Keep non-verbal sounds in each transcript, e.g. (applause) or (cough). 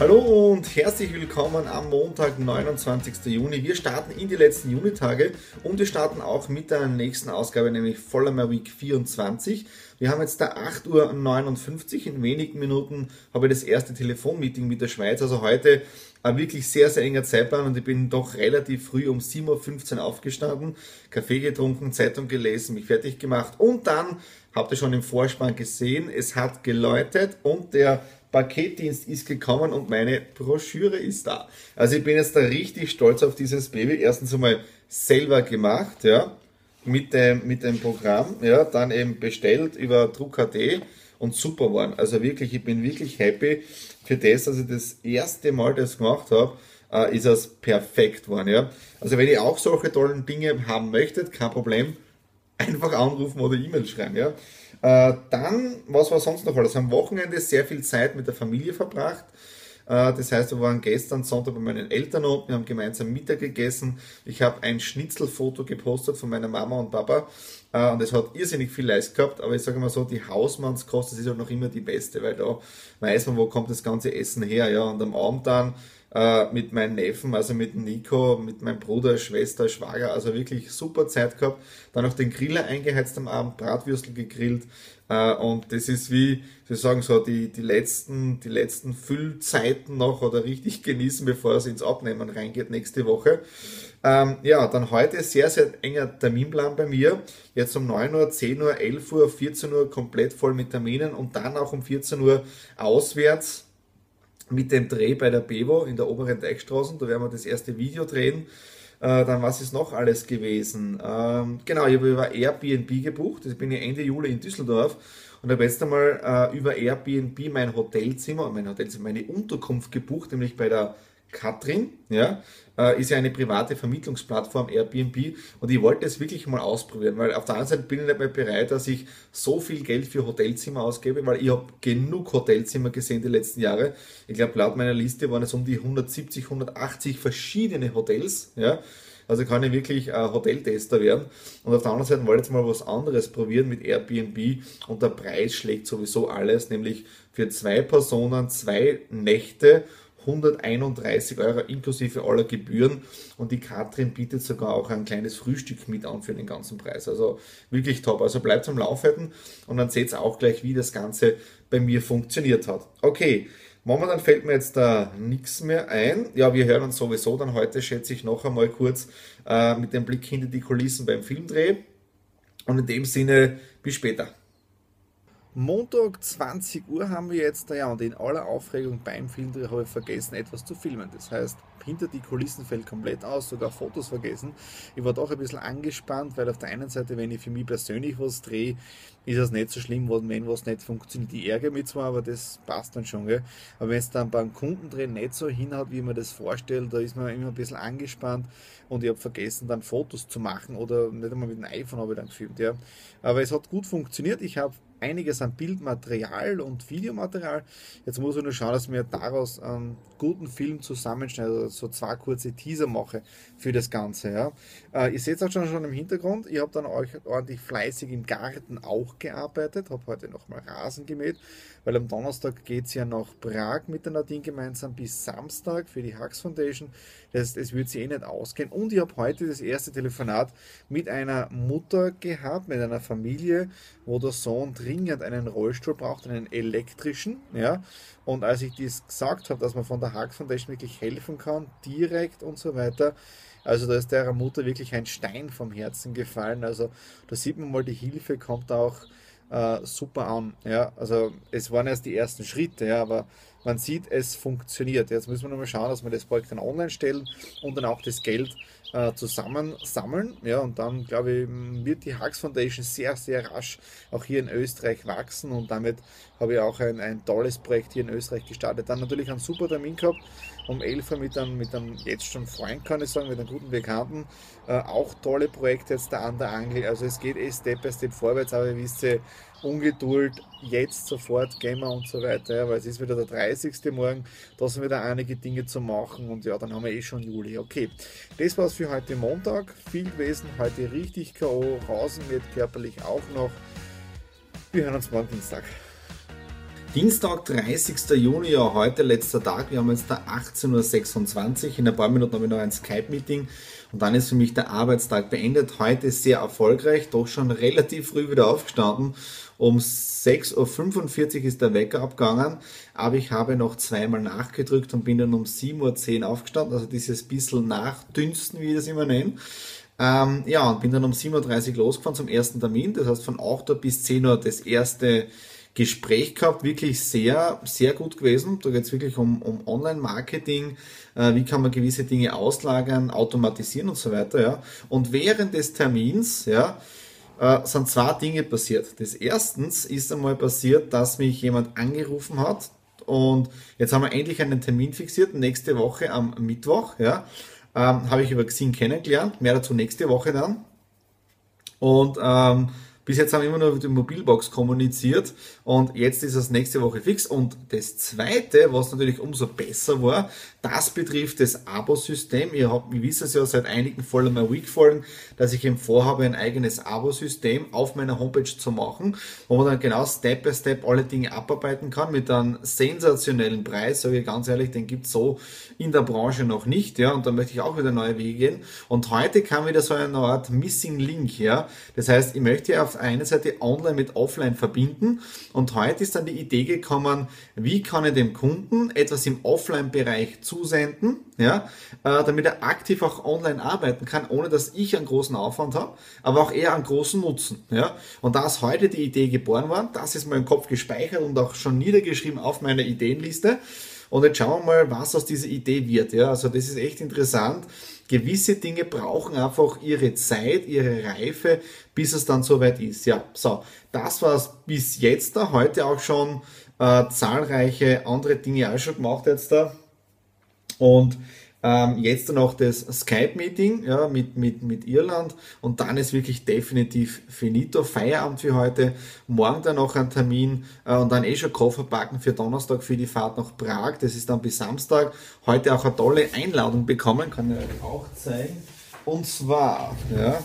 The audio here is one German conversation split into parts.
Hallo und herzlich willkommen am Montag, 29. Juni. Wir starten in die letzten Junitage und wir starten auch mit der nächsten Ausgabe, nämlich Vollmer Week 24. Wir haben jetzt da 8.59 Uhr. In wenigen Minuten habe ich das erste Telefonmeeting mit der Schweiz. Also heute ein wirklich sehr, sehr enger Zeitplan und ich bin doch relativ früh um 7.15 Uhr aufgestanden, Kaffee getrunken, Zeitung gelesen, mich fertig gemacht und dann habt ihr schon im Vorspann gesehen, es hat geläutet und der Paketdienst ist gekommen und meine Broschüre ist da. Also ich bin jetzt da richtig stolz auf dieses Baby. Erstens einmal selber gemacht, ja, mit dem, mit dem Programm, ja, dann eben bestellt über Druck.at und super waren. Also wirklich, ich bin wirklich happy für das, dass ich das erste Mal das gemacht habe, äh, ist es perfekt geworden, ja. Also wenn ihr auch solche tollen Dinge haben möchtet, kein Problem, einfach anrufen oder E-Mail schreiben, ja. Äh, dann, was war sonst noch alles? Am Wochenende sehr viel Zeit mit der Familie verbracht. Äh, das heißt, wir waren gestern Sonntag bei meinen Eltern unten, wir haben gemeinsam Mittag gegessen. Ich habe ein Schnitzelfoto gepostet von meiner Mama und Papa äh, und es hat irrsinnig viel Leist gehabt, aber ich sage mal so, die Hausmannskost, das ist halt noch immer die beste, weil da weiß man, wo kommt das ganze Essen her, ja, und am Abend dann äh, mit meinen Neffen, also mit Nico, mit meinem Bruder, Schwester, Schwager, also wirklich super Zeit gehabt. Dann noch den Griller eingeheizt am Abend, Bratwürstel gegrillt äh, und das ist wie, Sie sagen so, die, die letzten, die letzten Füllzeiten noch oder richtig genießen, bevor es ins Abnehmen reingeht nächste Woche. Ähm, ja, dann heute sehr, sehr enger Terminplan bei mir. Jetzt um 9 Uhr, 10 Uhr, 11 Uhr, 14 Uhr komplett voll mit Terminen und dann auch um 14 Uhr auswärts mit dem Dreh bei der Bevo in der oberen Deichstraße. Da werden wir das erste Video drehen. Äh, dann was ist noch alles gewesen? Ähm, genau, ich habe über Airbnb gebucht. Ich bin ja Ende Juli in Düsseldorf und habe jetzt einmal äh, über Airbnb mein Hotelzimmer, mein Hotelzimmer, meine Unterkunft gebucht, nämlich bei der Katrin, ja, äh, ist ja eine private Vermittlungsplattform Airbnb und ich wollte es wirklich mal ausprobieren, weil auf der anderen Seite bin ich nicht mehr bereit, dass ich so viel Geld für Hotelzimmer ausgebe, weil ich habe genug Hotelzimmer gesehen die letzten Jahre. Ich glaube, laut meiner Liste waren es um die 170, 180 verschiedene Hotels, ja. Also kann ich wirklich äh, Hoteltester werden. Und auf der anderen Seite wollte ich jetzt mal was anderes probieren mit Airbnb und der Preis schlägt sowieso alles, nämlich für zwei Personen zwei Nächte 131 Euro inklusive aller Gebühren und die Katrin bietet sogar auch ein kleines Frühstück mit an für den ganzen Preis. Also wirklich top. Also bleibt am Laufenden und dann seht ihr auch gleich, wie das Ganze bei mir funktioniert hat. Okay, momentan fällt mir jetzt da nichts mehr ein. Ja, wir hören uns sowieso dann heute, schätze ich, noch einmal kurz äh, mit dem Blick hinter die Kulissen beim Filmdreh. Und in dem Sinne, bis später. Montag 20 Uhr haben wir jetzt, ja, und in aller Aufregung beim Filmdreh habe ich vergessen, etwas zu filmen. Das heißt, hinter die Kulissen fällt komplett aus, sogar Fotos vergessen. Ich war doch ein bisschen angespannt, weil auf der einen Seite, wenn ich für mich persönlich was drehe, ist das nicht so schlimm, wenn was nicht funktioniert. Ich ärgere mich zwar, aber das passt dann schon. Gell? Aber wenn es dann beim Kundendrehen nicht so hinhaut, wie man das vorstellt, da ist man immer ein bisschen angespannt und ich habe vergessen, dann Fotos zu machen oder nicht einmal mit dem iPhone habe ich dann gefilmt. Ja. Aber es hat gut funktioniert. Ich habe einiges an Bildmaterial und Videomaterial. Jetzt muss ich nur schauen, dass ich mir daraus einen guten Film zusammenschneide, oder so zwei kurze Teaser mache für das Ganze. Ja. Äh, ihr seht es auch schon, schon im Hintergrund. Ich habe dann euch ordentlich fleißig im Garten auch gearbeitet, habe heute nochmal Rasen gemäht, weil am Donnerstag geht es ja nach Prag mit der Nadine gemeinsam bis Samstag für die Hux Foundation. Das, das wird sie eh nicht ausgehen. Und ich habe heute das erste Telefonat mit einer Mutter gehabt, mit einer Familie, wo der Sohn dringend einen Rollstuhl braucht, einen elektrischen. Ja. Und als ich das gesagt habe, dass man von der Hux Foundation wirklich helfen kann, direkt und so weiter, also da ist der Mutter wirklich ein Stein vom Herzen gefallen. Also da sieht man mal, die Hilfe kommt auch äh, super an. Ja? Also es waren erst die ersten Schritte, ja, aber man sieht, es funktioniert. Jetzt müssen wir nochmal schauen, dass wir das Projekt dann online stellen und dann auch das Geld äh, zusammensammeln. Ja, und dann, glaube ich, wird die Hux Foundation sehr, sehr rasch auch hier in Österreich wachsen und damit habe ich auch ein, ein tolles Projekt hier in Österreich gestartet. Dann natürlich einen super Termin gehabt um 11 Uhr mit einem, mit einem jetzt schon Freund, kann ich sagen, mit einem guten Bekannten. Äh, auch tolle Projekte jetzt da an der Angel. Also es geht eh Step by Step vorwärts, aber ihr wisst Ungeduld, jetzt sofort gehen wir und so weiter, ja, weil es ist wieder der 30. Morgen, da sind wieder einige Dinge zu machen und ja, dann haben wir eh schon Juli. Okay, das war's für heute Montag. Viel gewesen, heute richtig K.O. Rasen wird körperlich auch noch. Wir hören uns morgen Dienstag. Dienstag, 30. Juni, ja, heute letzter Tag. Wir haben jetzt da 18.26 Uhr. In ein paar Minuten habe ich noch ein Skype-Meeting und dann ist für mich der Arbeitstag beendet. Heute sehr erfolgreich, doch schon relativ früh wieder aufgestanden. Um 6.45 Uhr ist der Wecker abgegangen, aber ich habe noch zweimal nachgedrückt und bin dann um 7.10 Uhr aufgestanden. Also dieses bisschen Nachdünsten, wie ich das immer nenne. Ähm, ja, und bin dann um 7.30 Uhr losgefahren zum ersten Termin. Das heißt von 8 Uhr bis 10 Uhr das erste Gespräch gehabt, wirklich sehr, sehr gut gewesen. Da geht es wirklich um, um Online-Marketing, äh, wie kann man gewisse Dinge auslagern, automatisieren und so weiter. Ja. Und während des Termins ja, äh, sind zwei Dinge passiert. Das erstens ist einmal passiert, dass mich jemand angerufen hat und jetzt haben wir endlich einen Termin fixiert, nächste Woche am Mittwoch. Ja, ähm, habe ich über Xing kennengelernt, mehr dazu nächste Woche dann. Und ähm, bis jetzt haben wir immer nur mit der Mobilbox kommuniziert und jetzt ist es nächste Woche fix. Und das zweite, was natürlich umso besser war, das betrifft das Abo-System. Ihr habt, ihr wisst es ja seit einigen Follow My Week Folgen, dass ich eben vorhabe, ein eigenes Abo-System auf meiner Homepage zu machen, wo man dann genau Step by Step alle Dinge abarbeiten kann mit einem sensationellen Preis. Sage ich ganz ehrlich, den gibt's so in der Branche noch nicht, ja. Und da möchte ich auch wieder neue Wege gehen. Und heute kam wieder so eine Art Missing Link, ja. Das heißt, ich möchte auf einer Seite online mit offline verbinden. Und heute ist dann die Idee gekommen, wie kann ich dem Kunden etwas im Offline-Bereich zusenden, ja, äh, damit er aktiv auch online arbeiten kann, ohne dass ich einen großen Aufwand habe, aber auch eher einen großen Nutzen. Ja. Und da ist heute die Idee geboren worden, das ist mein Kopf gespeichert und auch schon niedergeschrieben auf meiner Ideenliste. Und jetzt schauen wir mal, was aus dieser Idee wird. Ja, also das ist echt interessant. Gewisse Dinge brauchen einfach ihre Zeit, ihre Reife, bis es dann soweit ist. Ja, so, das war es bis jetzt da. Heute auch schon äh, zahlreiche andere Dinge auch schon gemacht jetzt da. Und ähm, jetzt noch das Skype-Meeting ja, mit, mit, mit Irland und dann ist wirklich definitiv finito. Feierabend für heute. Morgen dann noch ein Termin äh, und dann eh schon Koffer packen für Donnerstag für die Fahrt nach Prag. Das ist dann bis Samstag. Heute auch eine tolle Einladung bekommen, kann ich euch auch zeigen. Und zwar, ja,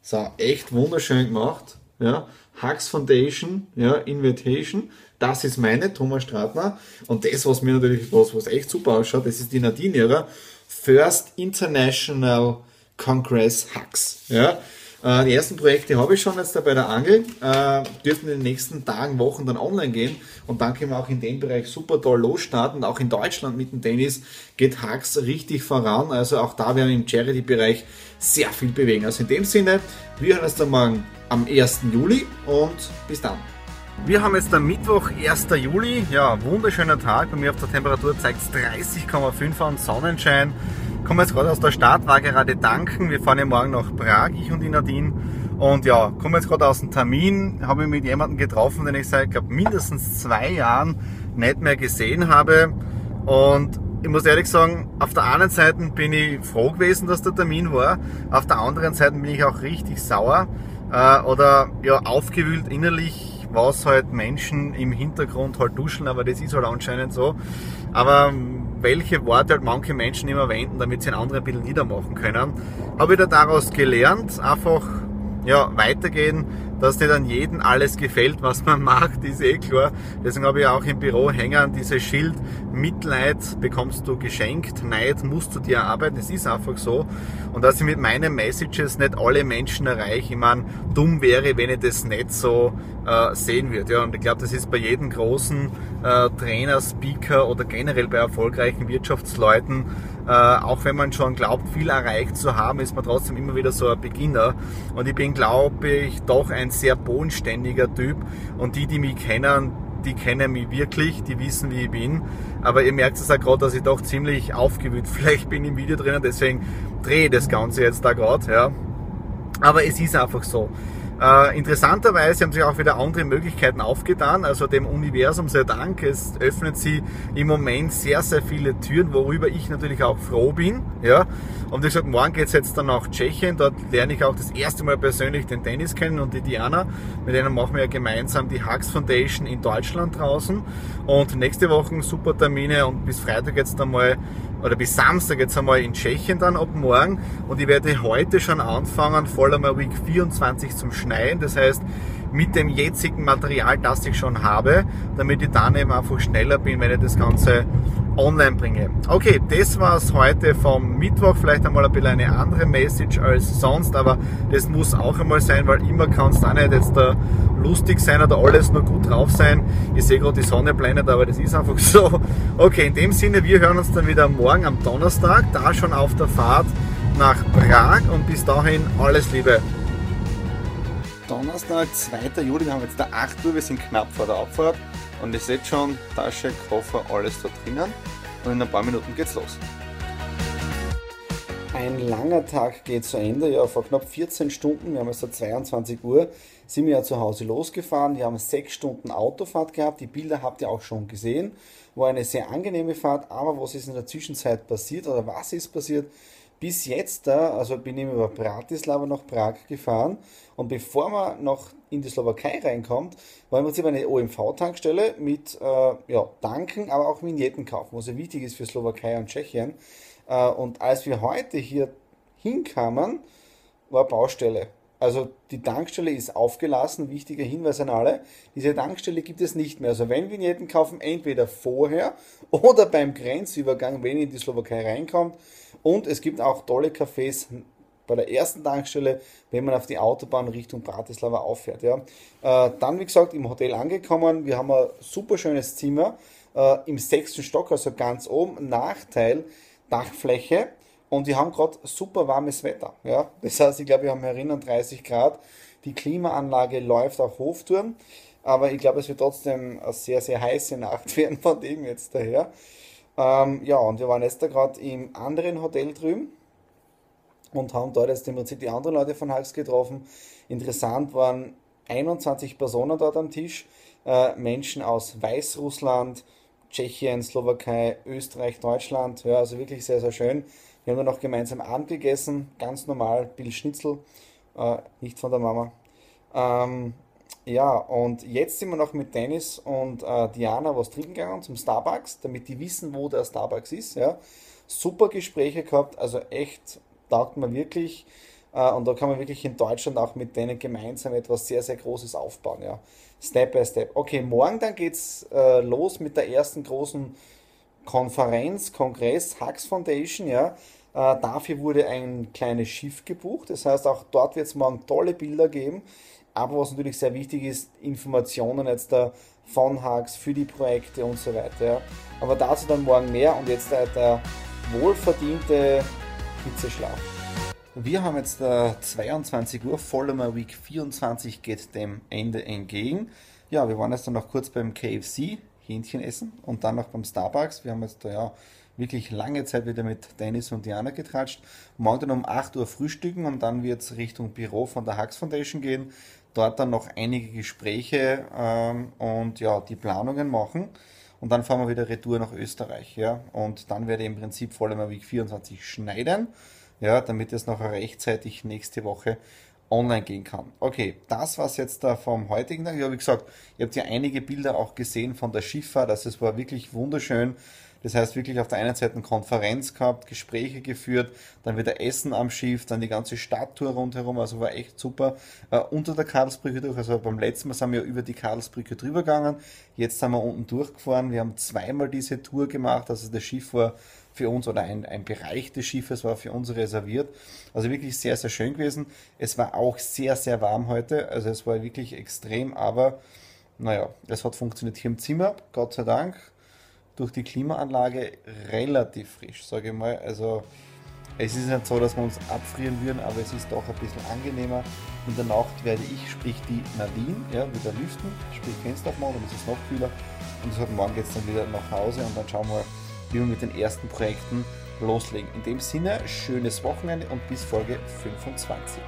so, echt wunderschön gemacht. Ja, Hux Foundation, ja, Invitation. Das ist meine, Thomas Stratner. Und das, was mir natürlich, was, was echt super ausschaut, das ist die Nadine ihrer First International Congress Hux. Ja, äh, die ersten Projekte habe ich schon jetzt da bei der Angel, äh, dürfen in den nächsten Tagen, Wochen dann online gehen und dann können wir auch in dem Bereich super toll losstarten. Auch in Deutschland mit dem Tennis geht Hux richtig voran, also auch da werden wir im Charity-Bereich sehr viel bewegen. Also in dem Sinne, wir hören uns dann morgen am 1. Juli und bis dann. Wir haben jetzt am Mittwoch, 1. Juli. Ja, wunderschöner Tag. Bei mir auf der Temperatur zeigt es 30,5 an Sonnenschein. Kommen jetzt gerade aus der Stadt, war gerade tanken. Wir fahren ja morgen nach Prag, ich und die Nadine. Und ja, kommen jetzt gerade aus dem Termin, habe mich mit jemandem getroffen, den ich seit, glaube mindestens zwei Jahren nicht mehr gesehen habe. Und ich muss ehrlich sagen, auf der einen Seite bin ich froh gewesen, dass der Termin war. Auf der anderen Seite bin ich auch richtig sauer äh, oder ja, aufgewühlt innerlich was halt Menschen im Hintergrund halt duschen, aber das ist halt anscheinend so. Aber welche Worte halt manche Menschen immer wenden, damit sie einen anderen ein bisschen niedermachen können, habe ich da daraus gelernt, einfach ja, weitergehen, dass nicht an jedem alles gefällt, was man (laughs) macht, ist eh klar. Deswegen habe ich auch im Büro hängen dieses Schild, Mitleid bekommst du geschenkt, Neid musst du dir erarbeiten, es ist einfach so. Und dass ich mit meinen Messages nicht alle Menschen erreiche, ich meine, dumm wäre, wenn ich das nicht so äh, sehen würde. Ja, und ich glaube, das ist bei jedem großen äh, Trainer, Speaker oder generell bei erfolgreichen Wirtschaftsleuten Äh, auch wenn man schon glaubt, viel erreicht zu haben, ist man trotzdem immer wieder so ein Beginner. Und ich bin, glaube ich, doch ein sehr bodenständiger Typ. Und die, die mich kennen, die kennen mich wirklich, die wissen, wie ich bin. Aber ihr merkt es auch gerade, dass ich doch ziemlich aufgewühlt (laughs) vielleicht bin im Video drinnen, deswegen drehe ich das Ganze jetzt da gerade. Ja. Aber es ist einfach so. Äh, interessanterweise haben sich auch wieder andere Möglichkeiten aufgetan, also dem Universum sei Dank. Es öffnet sie im Moment sehr, sehr viele Türen, worüber ich natürlich auch froh bin. Ja. Und wie gesagt, morgen geht es jetzt dann nach Tschechien. Dort lerne ich auch das erste Mal persönlich den Dennis kennen und die Diana. Mit denen machen wir ja gemeinsam die Hux Foundation in Deutschland draußen. Und nächste Woche super Termine und bis Freitag jetzt einmal oder bis Samstag jetzt einmal in Tschechien dann ab morgen und ich werde heute schon anfangen, voll einmal Week 24 zum Schneiden. Das heißt, mit dem jetzigen Material, das ich schon habe, damit ich dann eben einfach schneller bin, wenn ich das Ganze online bringe. Okay, das war es heute vom Mittwoch. Vielleicht einmal ein bisschen eine andere Message als sonst, aber das muss auch einmal sein, weil immer kann es da nicht jetzt da lustig sein oder alles nur gut drauf sein. Ich sehe gerade die Sonne blendet, aber das ist einfach (laughs) so. Okay, in dem Sinne, wir hören uns dann wieder morgen am Donnerstag, da schon auf der Fahrt nach Prag und bis dahin alles Liebe. Donnerstag, 2. Juli, wir haben jetzt da 8 Uhr, wir sind knapp vor der Abfahrt und ihr seht schon, Tasche, Koffer, alles da drinnen. Und in ein paar Minuten geht's los. Ein langer Tag geht zu Ende, ja, vor knapp 14 Stunden, wir haben jetzt da 22 Uhr, sind wir ja zu Hause losgefahren, wir haben 6 Stunden Autofahrt gehabt, die Bilder habt ihr auch schon gesehen, war eine sehr angenehme Fahrt, aber was ist in der Zwischenzeit passiert oder was ist passiert? Bis jetzt da, also bin ich über Bratislava nach Prag gefahren und bevor man noch in die Slowakei reinkommt, war im Prinzip eine OMV-Tankstelle mit äh, ja, Tanken, aber auch Vignetten kaufen, was ja wichtig ist für Slowakei und Tschechien. Äh, und als wir heute hier hinkamen, war Baustelle. Also die Tankstelle ist aufgelassen, wichtiger Hinweis an alle. Diese Tankstelle gibt es nicht mehr. Also wenn Vignetten kaufen, entweder vorher (laughs) oder beim Grenzübergang, wenn ihr in die Slowakei reinkommt. Und es gibt auch tolle Cafés bei der ersten Tankstelle, wenn man auf die Autobahn Richtung Bratislava auffährt. Ja. Äh, dann, wie gesagt, im Hotel angekommen. Wir haben ein super schönes Zimmer äh, im sechsten Stock, also ganz oben. Nachteil, Dachfläche und wir haben gerade super warmes Wetter. Ja? Das heißt, ich glaube, wir haben herinnen 30 Grad. Die Klimaanlage läuft auf Hoftouren. Aber ich glaube, es wird trotzdem eine sehr, sehr heiße Nacht (laughs) werden von dem jetzt daher. Ähm, ja, und wir waren jetzt da gerade im anderen Hotel drüben und haben dort jetzt im Prinzip die anderen Leute von Hals getroffen. Interessant waren 21 Personen dort am Tisch. Äh, Menschen aus Weißrussland, Tschechien, Slowakei, Österreich, Deutschland. Ja, also wirklich sehr, sehr schön. Wir haben dann noch gemeinsam Abend gegessen, ganz normal, Bill Schnitzel, äh, nicht von der Mama. Ähm, ja, und jetzt sind wir noch mit Dennis und äh, Diana was trinken gegangen zum Starbucks, damit die wissen, wo der Starbucks ist. Ja. Super Gespräche gehabt, also echt taugt man wirklich. Äh, und da kann man wirklich in Deutschland auch mit denen gemeinsam etwas sehr, sehr Großes aufbauen. Ja. Step by Step. Okay, morgen dann geht's äh, los mit der ersten großen Konferenz, Kongress, Hux Foundation, ja. Äh, dafür wurde ein kleines Schiff gebucht. Das heißt, auch dort wird es morgen tolle Bilder geben. Aber was natürlich sehr wichtig ist, Informationen jetzt da von Hugs für die Projekte und so weiter. Aber dazu dann morgen mehr und jetzt der, wohlverdiente Hitzeschlaf. Wir haben jetzt äh, 22 Uhr, Follower Week 24 geht dem Ende entgegen. Ja, wir waren jetzt dann noch kurz beim KFC, Hähnchen essen und dann noch beim Starbucks. Wir haben jetzt da ja wirklich lange Zeit wieder mit Dennis und Diana getratscht. Morgen dann um 8 Uhr frühstücken und dann wird es Richtung Büro von der Hux Foundation gehen. Dort dann noch einige Gespräche ähm, und ja, die Planungen machen. Und dann fahren wir wieder retour nach Österreich. Ja? Und dann werde ich im Prinzip vor allem Week 24 schneiden, ja, damit es noch rechtzeitig nächste Woche online gehen kann. Okay, das war's jetzt da vom heutigen Tag. Ja, wie gesagt, ihr habt ja einige Bilder auch gesehen von der Schifffahrt. Also es war wirklich wunderschön. Das heißt, wirklich auf der einen Seite eine Konferenz gehabt, Gespräche geführt, dann wieder Essen am Schiff, dann die ganze Stadttour rundherum, also war echt super. Äh, unter der Karlsbrücke durch, also beim letzten Mal sind wir über die Karlsbrücke drüber gegangen, jetzt sind wir unten durchgefahren, wir haben zweimal diese Tour gemacht, also das Schiff war für uns oder ein, ein Bereich des Schiffes war für uns reserviert. Also wirklich sehr, sehr schön gewesen. Es war auch sehr, sehr warm heute, also es war wirklich extrem, aber naja, es hat funktioniert hier im Zimmer, Gott sei Dank durch die Klimaanlage relativ frisch, sage ich mal. Also es ist nicht so, dass wir uns abfrieren würden, aber es ist doch ein bisschen angenehmer. In der Nacht werde ich, sprich die Nadine, ja, wieder lüften, sprich Fenster aufmachen, dann ist es noch kühler. Und deshalb morgen geht es dann wieder nach Hause und dann schauen wir, wie wir mit den ersten Projekten loslegen. In dem Sinne, schönes Wochenende und bis Folge 25.